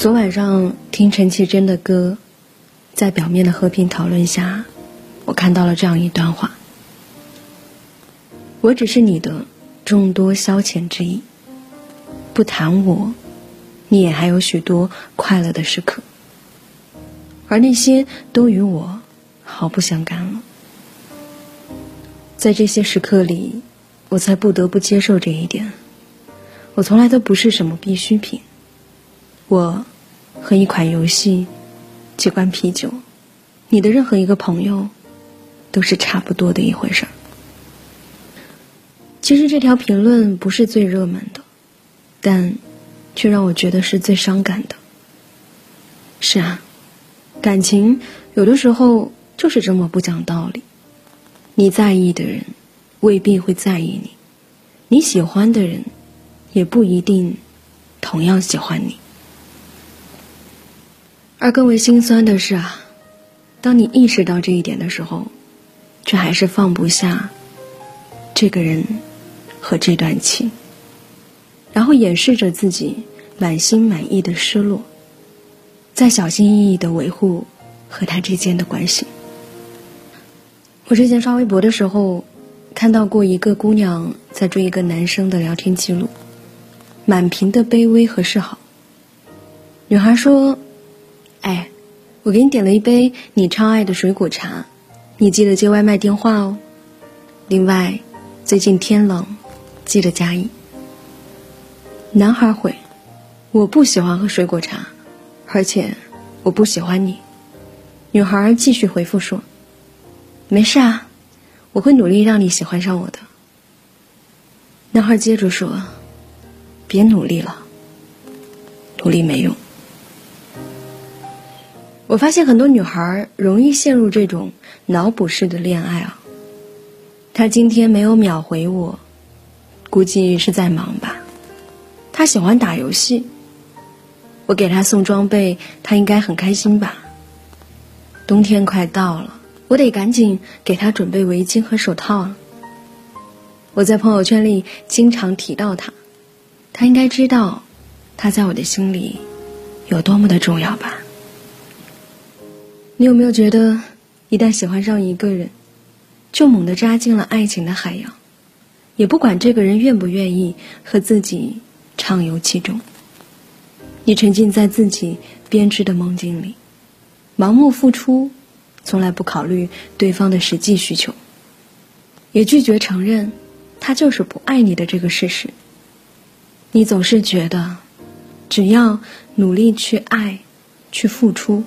昨晚上听陈绮贞的歌，在表面的和平讨论下，我看到了这样一段话：我只是你的众多消遣之一，不谈我，你也还有许多快乐的时刻，而那些都与我毫不相干了。在这些时刻里，我才不得不接受这一点：我从来都不是什么必需品。我。和一款游戏，几罐啤酒，你的任何一个朋友，都是差不多的一回事儿。其实这条评论不是最热门的，但却让我觉得是最伤感的。是啊，感情有的时候就是这么不讲道理。你在意的人未必会在意你，你喜欢的人也不一定同样喜欢你。而更为心酸的是啊，当你意识到这一点的时候，却还是放不下这个人和这段情，然后掩饰着自己满心满意的失落，在小心翼翼的维护和他之间的关系。我之前刷微博的时候，看到过一个姑娘在追一个男生的聊天记录，满屏的卑微和示好。女孩说。哎，我给你点了一杯你超爱的水果茶，你记得接外卖电话哦。另外，最近天冷，记得加衣。男孩回：“我不喜欢喝水果茶，而且我不喜欢你。”女孩继续回复说：“没事啊，我会努力让你喜欢上我的。”男孩接着说：“别努力了，努力没用。”我发现很多女孩容易陷入这种脑补式的恋爱啊。他今天没有秒回我，估计是在忙吧。他喜欢打游戏，我给他送装备，他应该很开心吧。冬天快到了，我得赶紧给他准备围巾和手套啊。我在朋友圈里经常提到他，他应该知道，他在我的心里有多么的重要吧。你有没有觉得，一旦喜欢上一个人，就猛地扎进了爱情的海洋，也不管这个人愿不愿意和自己畅游其中。你沉浸在自己编织的梦境里，盲目付出，从来不考虑对方的实际需求，也拒绝承认他就是不爱你的这个事实。你总是觉得，只要努力去爱，去付出。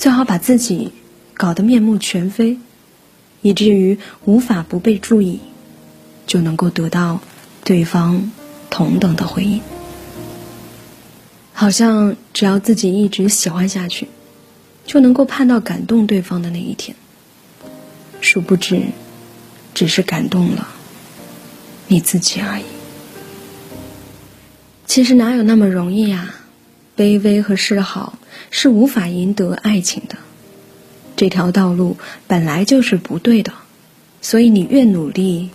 最好把自己搞得面目全非，以至于无法不被注意，就能够得到对方同等的回应。好像只要自己一直喜欢下去，就能够盼到感动对方的那一天。殊不知，只是感动了你自己而已。其实哪有那么容易呀？卑微和示好。是无法赢得爱情的，这条道路本来就是不对的，所以你越努力，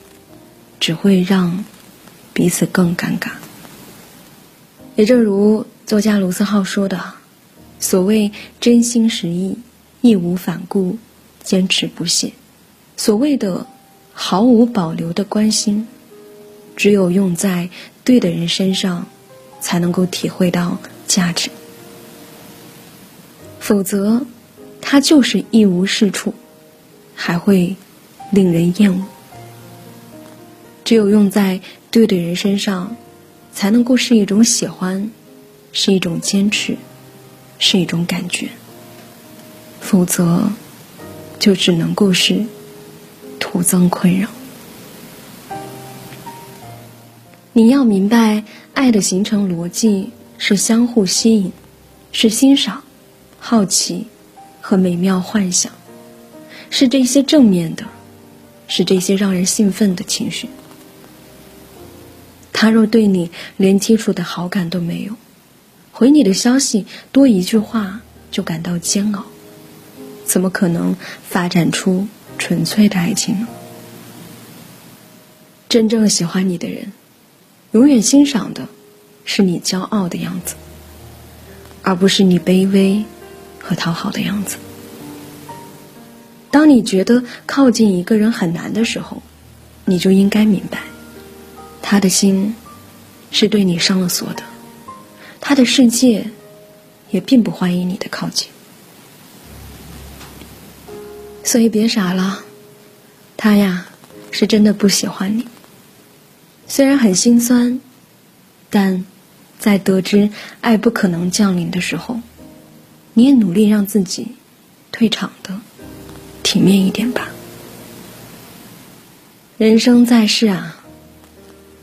只会让彼此更尴尬。也正如作家卢思浩说的：“所谓真心实意、义无反顾、坚持不懈，所谓的毫无保留的关心，只有用在对的人身上，才能够体会到价值。”否则，它就是一无是处，还会令人厌恶。只有用在对的人身上，才能够是一种喜欢，是一种坚持，是一种感觉。否则，就只能够是徒增困扰。你要明白，爱的形成逻辑是相互吸引，是欣赏。好奇和美妙幻想，是这些正面的，是这些让人兴奋的情绪。他若对你连基础的好感都没有，回你的消息多一句话就感到煎熬，怎么可能发展出纯粹的爱情呢？真正喜欢你的人，永远欣赏的是你骄傲的样子。而不是你卑微和讨好的样子。当你觉得靠近一个人很难的时候，你就应该明白，他的心是对你上了锁的，他的世界也并不欢迎你的靠近。所以别傻了，他呀是真的不喜欢你。虽然很心酸，但在得知爱不可能降临的时候，你也努力让自己退场的体面一点吧。人生在世啊，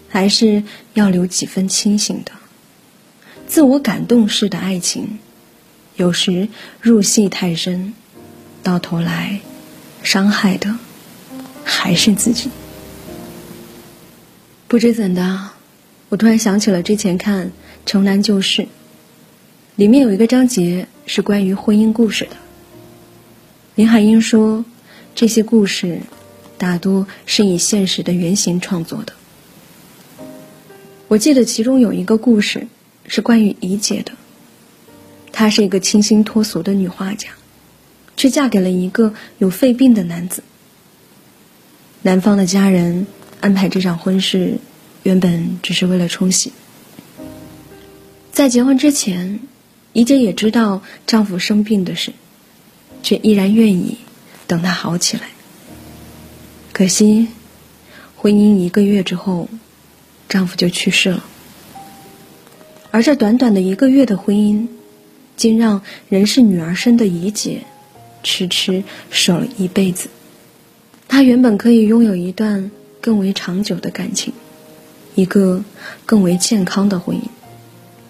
还是要留几分清醒的。自我感动式的爱情，有时入戏太深，到头来。伤害的还是自己。不知怎的，我突然想起了之前看《城南旧事》，里面有一个章节是关于婚姻故事的。林海音说，这些故事大多是以现实的原型创作的。我记得其中有一个故事是关于怡姐的，她是一个清新脱俗的女画家。却嫁给了一个有肺病的男子。男方的家人安排这场婚事，原本只是为了冲喜。在结婚之前，怡姐也知道丈夫生病的事，却依然愿意等他好起来。可惜，婚姻一个月之后，丈夫就去世了。而这短短的一个月的婚姻，竟让人是女儿身的怡姐。痴痴守了一辈子，她原本可以拥有一段更为长久的感情，一个更为健康的婚姻，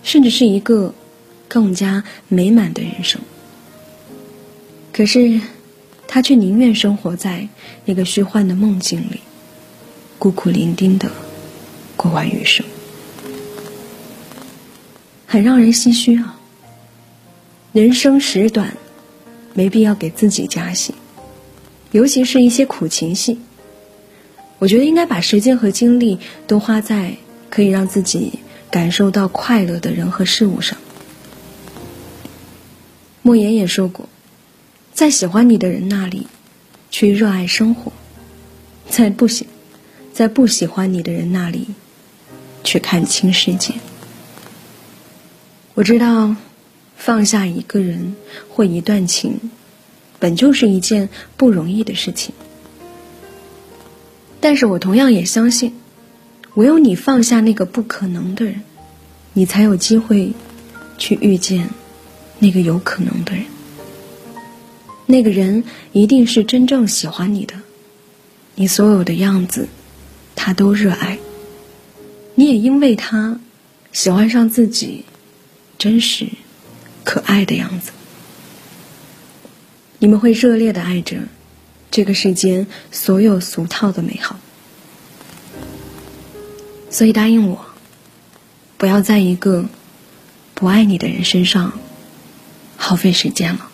甚至是一个更加美满的人生。可是，他却宁愿生活在那个虚幻的梦境里，孤苦伶仃的过完余生，很让人唏嘘啊！人生时短。没必要给自己加戏，尤其是一些苦情戏。我觉得应该把时间和精力都花在可以让自己感受到快乐的人和事物上。莫言也说过，在喜欢你的人那里去热爱生活，在不喜在不喜欢你的人那里去看清世界。我知道。放下一个人或一段情，本就是一件不容易的事情。但是我同样也相信，唯有你放下那个不可能的人，你才有机会去遇见那个有可能的人。那个人一定是真正喜欢你的，你所有的样子，他都热爱。你也因为他喜欢上自己，真实。可爱的样子，你们会热烈的爱着这个世间所有俗套的美好，所以答应我，不要在一个不爱你的人身上耗费时间了。